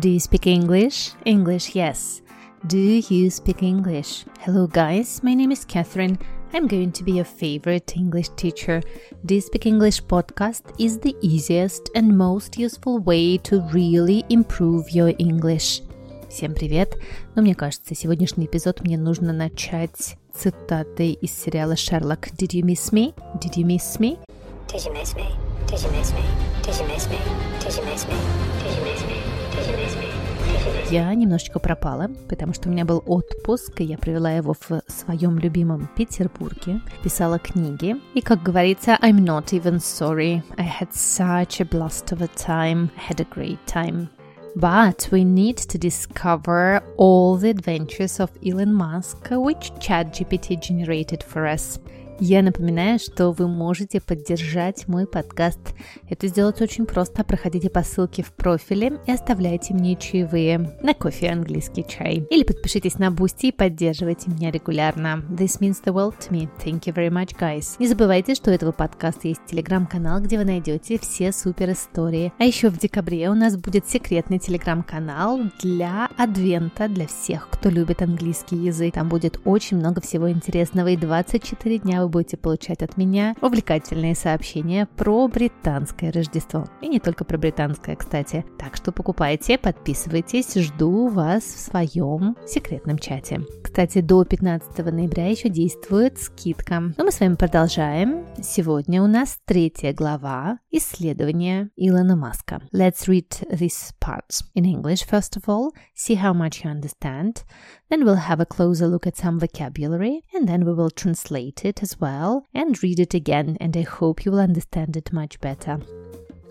Do you speak English? English, yes. Do you speak English? Hello, guys. My name is Catherine. I'm going to be your favorite English teacher. Do you speak English podcast is the easiest and most useful way to really improve your English. Всем привет! Но мне кажется, сегодняшний эпизод мне нужно начать цитатой из сериала «Шерлок». Did you miss me? Did you miss me? Did you miss me? Did you miss me? Did you miss me? Did you miss me? Did you miss me? Did you miss me? Я немножечко пропала, потому что у меня был отпуск, и я провела его в своем любимом Петербурге, писала книги. И, как говорится, I'm not even sorry. I had such a blast of a time. I had a great time. But we need to discover all the adventures of Elon Musk, which ChatGPT generated for us. Я напоминаю, что вы можете поддержать мой подкаст. Это сделать очень просто. Проходите по ссылке в профиле и оставляйте мне чаевые на кофе английский чай. Или подпишитесь на Boosty и поддерживайте меня регулярно. This means the world to me. Thank you very much, guys. Не забывайте, что у этого подкаста есть телеграм-канал, где вы найдете все супер истории. А еще в декабре у нас будет секретный телеграм-канал для адвента, для всех, кто любит английский язык. Там будет очень много всего интересного и 24 дня вы будете получать от меня увлекательные сообщения про британское Рождество. И не только про британское, кстати. Так что покупайте, подписывайтесь, жду вас в своем секретном чате. Кстати, до 15 ноября еще действует скидка. Но мы с вами продолжаем. Сегодня у нас третья глава исследования Илона Маска. Let's read this part in English first of all, see how much you understand. Then we'll have a closer look at some vocabulary and then we will translate it as well and read it again. And I hope you will understand it much better.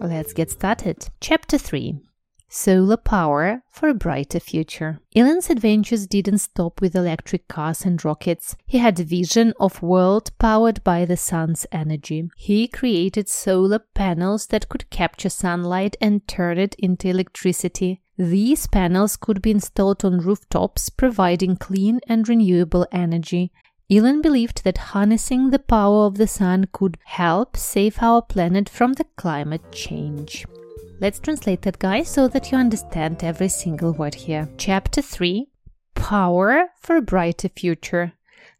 Let's get started. Chapter 3 Solar Power for a Brighter Future. Elon's adventures didn't stop with electric cars and rockets. He had a vision of a world powered by the sun's energy. He created solar panels that could capture sunlight and turn it into electricity. These panels could be installed on rooftops, providing clean and renewable energy. Elon believed that harnessing the power of the sun could help save our planet from the climate change. Let's translate that, guys, so that you understand every single word here. Chapter 3 Power for a Brighter Future.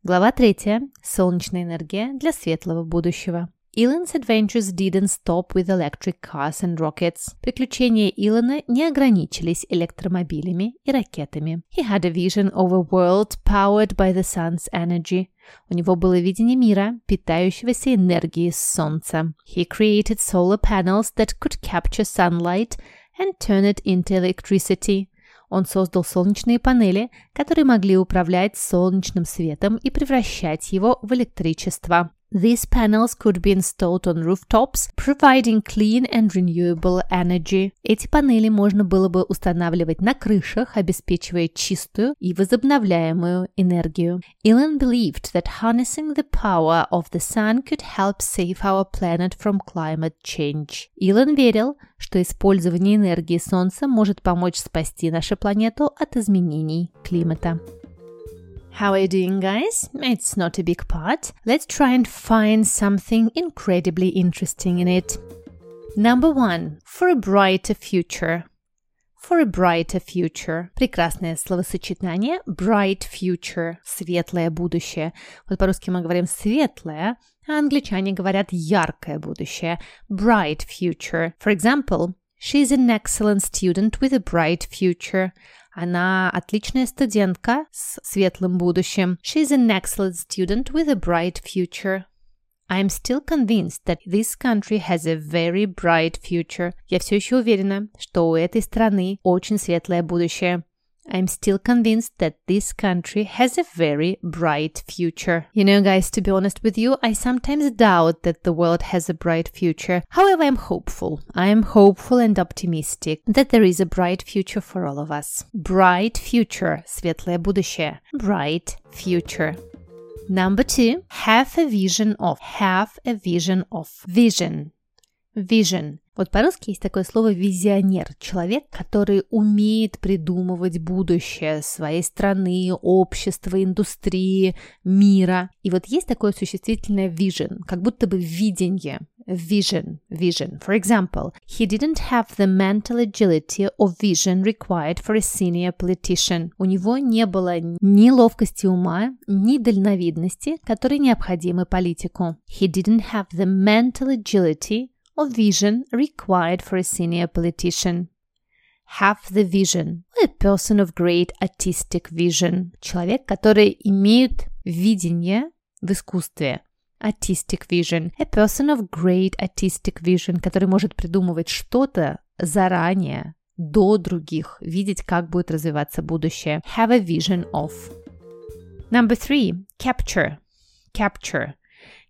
Глава 3. Солнечная энергия для светлого будущего. Elon's adventures didn't stop with electric cars and rockets. Приключения Илона не ограничились электромобилями и ракетами. He had a vision of a world powered by the sun's energy. У него было видение мира, питающегося энергией солнца. He created solar panels that could capture sunlight and turn it into electricity. Он создал солнечные панели, которые могли управлять солнечным светом и превращать его в электричество. These panels could be installed on rooftops, providing clean and renewable energy. Эти панели можно было бы устанавливать на крышах, обеспечивая чистую и возобновляемую энергию. Elon believed that harnessing the power of the sun could help save our planet from climate change. Илон верил, что использование энергии Солнца может помочь спасти нашу планету от изменений климата. How are you doing, guys? It's not a big part. Let's try and find something incredibly interesting in it. Number one, for a brighter future. For a brighter future. Прекрасное словосочетание. Bright future. Светлое будущее. Вот по-русски мы говорим светлое, а англичане говорят яркое будущее. Bright future. For example, she's an excellent student with a bright future. Она отличная студентка с светлым будущим. She's an excellent student with a bright future. I'm still convinced that this country has a very bright future. Я все еще уверена, что у этой страны очень светлое будущее. I'm still convinced that this country has a very bright future. You know, guys, to be honest with you, I sometimes doubt that the world has a bright future. However, I'm hopeful. I am hopeful and optimistic that there is a bright future for all of us. Bright future, светлое будущее. Bright future. Number two, have a vision of. Have a vision of. Vision. Vision. Вот по-русски есть такое слово визионер. Человек, который умеет придумывать будущее своей страны, общества, индустрии, мира. И вот есть такое существительное vision, как будто бы видение. Vision, vision. For example, he didn't have the mental agility or vision required for a senior politician. У него не было ни ловкости ума, ни дальновидности, которые необходимы политику. He didn't have the mental agility or vision required for a senior politician. Have the vision. A person of great artistic vision. Человек, который имеет видение в искусстве. Artistic vision. A person of great artistic vision, который может придумывать что-то заранее, до других, видеть, как будет развиваться будущее. Have a vision of. Number three. Capture. Capture.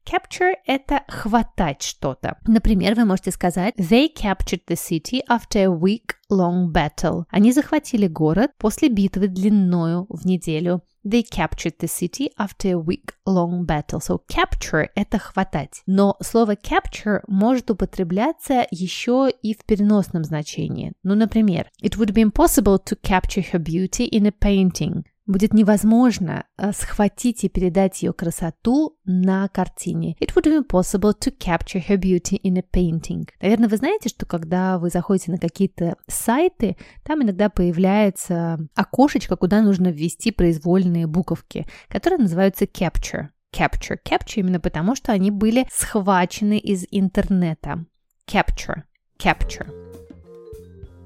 Capture – это хватать что-то. Например, вы можете сказать They captured the city after a week-long battle. Они захватили город после битвы длиною в неделю. They captured the city after a week-long battle. So capture – это хватать. Но слово capture может употребляться еще и в переносном значении. Ну, например, It would be impossible to capture her beauty in a painting – будет невозможно э, схватить и передать ее красоту на картине. It would be impossible to capture her beauty in a painting. Наверное, вы знаете, что когда вы заходите на какие-то сайты, там иногда появляется окошечко, куда нужно ввести произвольные буковки, которые называются capture. Capture. Capture именно потому, что они были схвачены из интернета. Capture. Capture.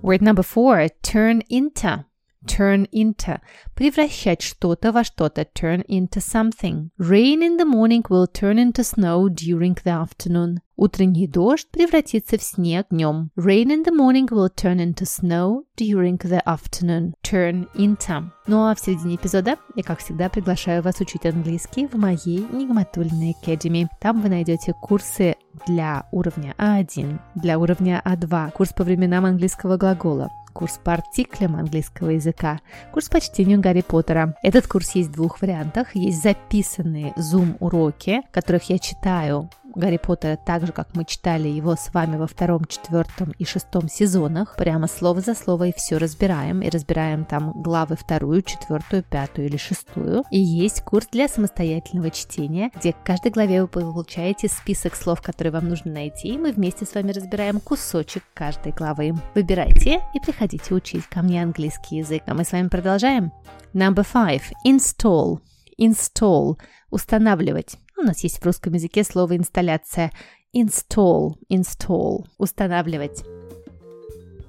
Word number four. Turn into. Turn into – превращать что-то во что-то, turn into something. Rain in the morning will turn into snow during the afternoon. Утренний дождь превратится в снег днем. Rain in the morning will turn into snow during the afternoon. Turn into. Ну а в середине эпизода я, как всегда, приглашаю вас учить английский в моей Нигматульной Academy. Там вы найдете курсы для уровня А1, для уровня А2, курс по временам английского глагола, курс по артиклям английского языка, курс по чтению Гарри Поттера. Этот курс есть в двух вариантах. Есть записанные Zoom-уроки, которых я читаю Гарри Поттера так же, как мы читали его с вами во втором, четвертом и шестом сезонах. Прямо слово за слово и все разбираем. И разбираем там главы вторую, четвертую, пятую или шестую. И есть курс для самостоятельного чтения, где к каждой главе вы получаете список слов, которые вам нужно найти. И мы вместе с вами разбираем кусочек каждой главы. Выбирайте и приходите учить ко мне английский язык. А мы с вами продолжаем. Number five. Install. Install. Устанавливать. У нас есть в русском языке слово инсталляция. Install, install, устанавливать.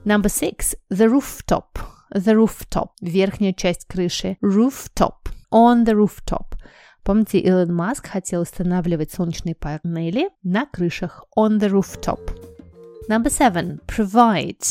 Number six, the rooftop. The rooftop, верхняя часть крыши. Rooftop, on the rooftop. Помните, Илон Маск хотел устанавливать солнечные панели на крышах. On the rooftop. Number seven, provide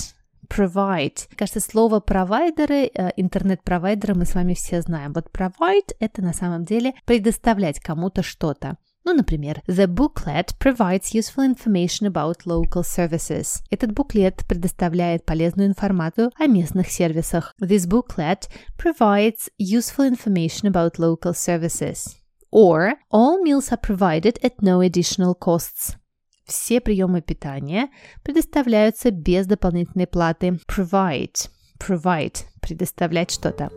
provide. Кажется, слово провайдеры, э, интернет-провайдеры мы с вами все знаем. Вот provide – это на самом деле предоставлять кому-то что-то. Ну, например, The booklet provides useful information about local services. Этот буклет предоставляет полезную информацию о местных сервисах. This booklet provides useful information about local services. Or, all meals are provided at no additional costs. Все приемы питания предоставляются без дополнительной платы. Provide. Provide. Предоставлять что-то.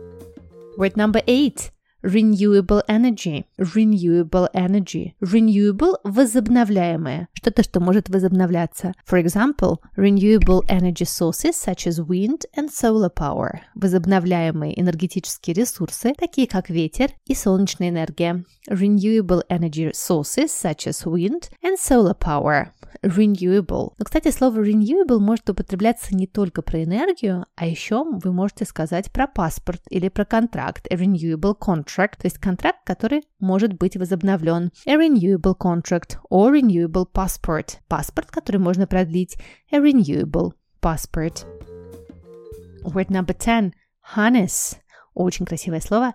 Word number eight. Renewable energy. Renewable energy. Renewable – возобновляемое. Что-то, что может возобновляться. For example, renewable energy sources such as wind and solar power. Возобновляемые энергетические ресурсы, такие как ветер и солнечная энергия. Renewable energy sources such as wind and solar power. Renewable. Но, кстати, слово renewable может употребляться не только про энергию, а еще вы можете сказать про паспорт или про контракт. A renewable contract то есть контракт, который может быть возобновлен. A renewable contract or renewable passport. Паспорт, который можно продлить. A renewable passport. Word number 10. Harness. Очень красивое слово.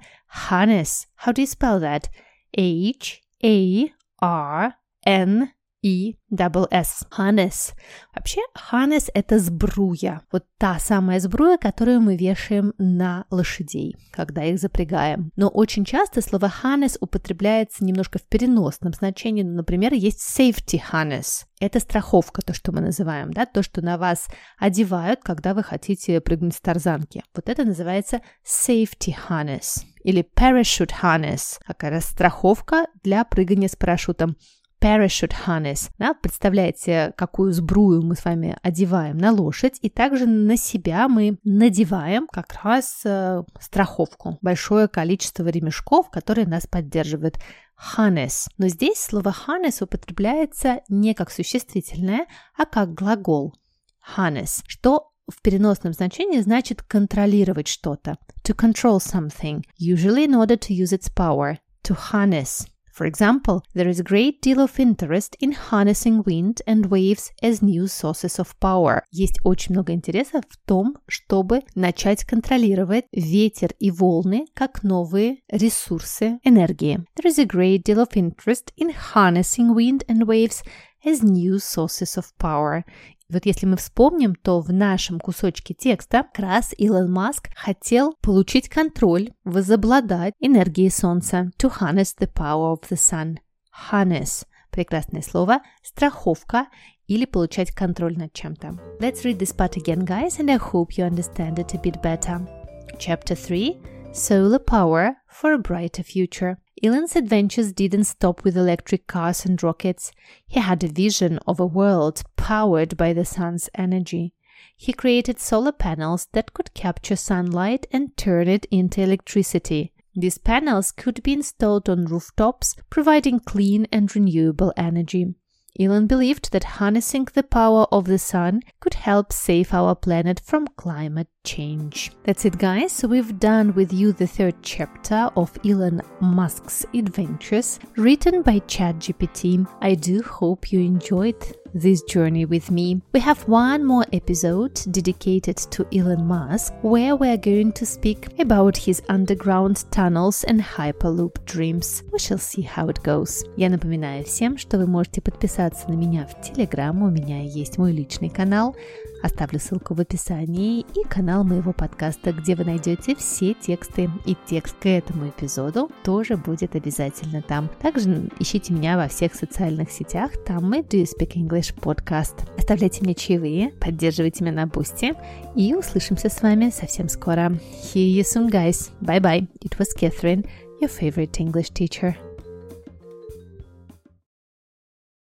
Harness. How do you spell that? H A R N и double S. Harness. Вообще, harness – это сбруя. Вот та самая сбруя, которую мы вешаем на лошадей, когда их запрягаем. Но очень часто слово harness употребляется немножко в переносном значении. Ну, например, есть safety harness. Это страховка, то, что мы называем, да, то, что на вас одевают, когда вы хотите прыгнуть с тарзанки. Вот это называется safety harness или parachute harness, какая страховка для прыгания с парашютом parachute harness. Да, представляете, какую сбрую мы с вами одеваем на лошадь, и также на себя мы надеваем как раз э, страховку, большое количество ремешков, которые нас поддерживают. Harness. Но здесь слово harness употребляется не как существительное, а как глагол. Harness, что в переносном значении значит контролировать что-то. To control something, usually in order to use its power. To harness. For example, there is a great deal of interest in harnessing wind and waves as new sources of power. Есть очень много интереса в том, чтобы начать контролировать ветер и волны как новые ресурсы энергии. There is a great deal of interest in harnessing wind and waves as new sources of power. Вот если мы вспомним, то в нашем кусочке текста как раз Илон Маск хотел получить контроль, возобладать энергией Солнца. To harness the power of the sun. Harness. Прекрасное слово. Страховка или получать контроль над чем-то. Let's read this part again, guys, and I hope you understand it a bit better. Chapter 3 Solar Power for a Brighter Future. Elon's adventures didn't stop with electric cars and rockets. He had a vision of a world powered by the sun's energy. He created solar panels that could capture sunlight and turn it into electricity. These panels could be installed on rooftops, providing clean and renewable energy. Elon believed that harnessing the power of the sun could help save our planet from climate change. That's it, guys. We've done with you the third chapter of Elon Musk's adventures, written by ChatGPT. I do hope you enjoyed this journey with me. We have one more episode dedicated to Elon Musk, where we're going to speak about his underground tunnels and Hyperloop dreams. We shall see how it goes. Я напоминаю всем, что вы можете подписаться на меня в Телеграм. У меня есть мой личный канал. Оставлю ссылку в описании и канал моего подкаста, где вы найдете все тексты и текст к этому эпизоду тоже будет обязательно там. Также ищите меня во всех социальных сетях, там мы Do You Speak English Podcast. Оставляйте мне чаевые, поддерживайте меня на бусте и услышимся с вами совсем скоро. See you soon, guys. Bye-bye. It was Catherine, your favorite English teacher.